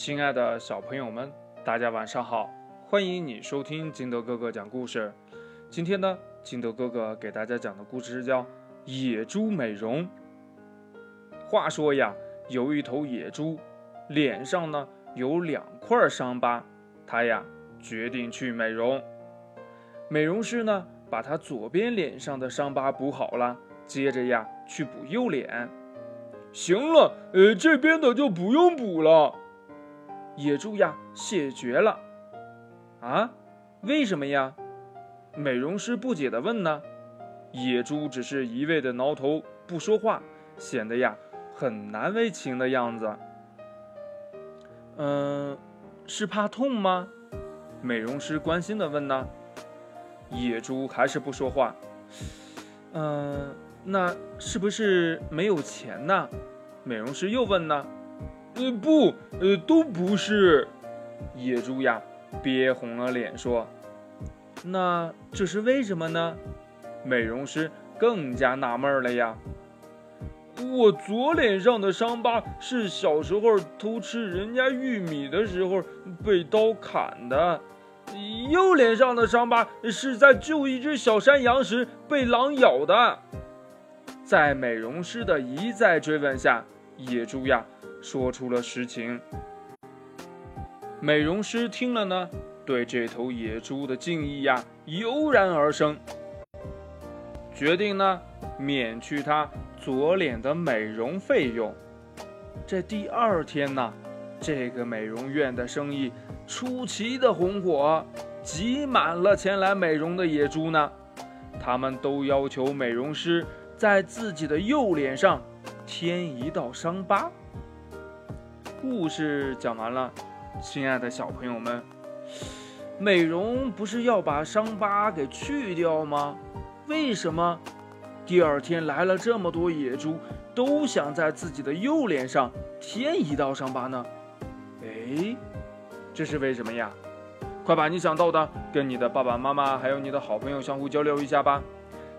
亲爱的小朋友们，大家晚上好！欢迎你收听金德哥哥讲故事。今天呢，金德哥哥给大家讲的故事叫《野猪美容》。话说呀，有一头野猪，脸上呢有两块伤疤，它呀决定去美容。美容师呢，把它左边脸上的伤疤补好了，接着呀去补右脸。行了，呃，这边的就不用补了。野猪呀，谢绝了。啊？为什么呀？美容师不解地问呢。野猪只是一味的挠头不说话，显得呀很难为情的样子。嗯，是怕痛吗？美容师关心地问呢。野猪还是不说话。嗯，那是不是没有钱呢？美容师又问呢。呃不，呃都不是。野猪呀，憋红了脸说：“那这是为什么呢？”美容师更加纳闷了呀。我左脸上的伤疤是小时候偷吃人家玉米的时候被刀砍的，右脸上的伤疤是在救一只小山羊时被狼咬的。在美容师的一再追问下，野猪呀。说出了实情。美容师听了呢，对这头野猪的敬意呀油然而生，决定呢免去他左脸的美容费用。这第二天呢，这个美容院的生意出奇的红火，挤满了前来美容的野猪呢。他们都要求美容师在自己的右脸上添一道伤疤。故事讲完了，亲爱的小朋友们，美容不是要把伤疤给去掉吗？为什么第二天来了这么多野猪，都想在自己的右脸上添一道伤疤呢？哎，这是为什么呀？快把你想到的跟你的爸爸妈妈还有你的好朋友相互交流一下吧。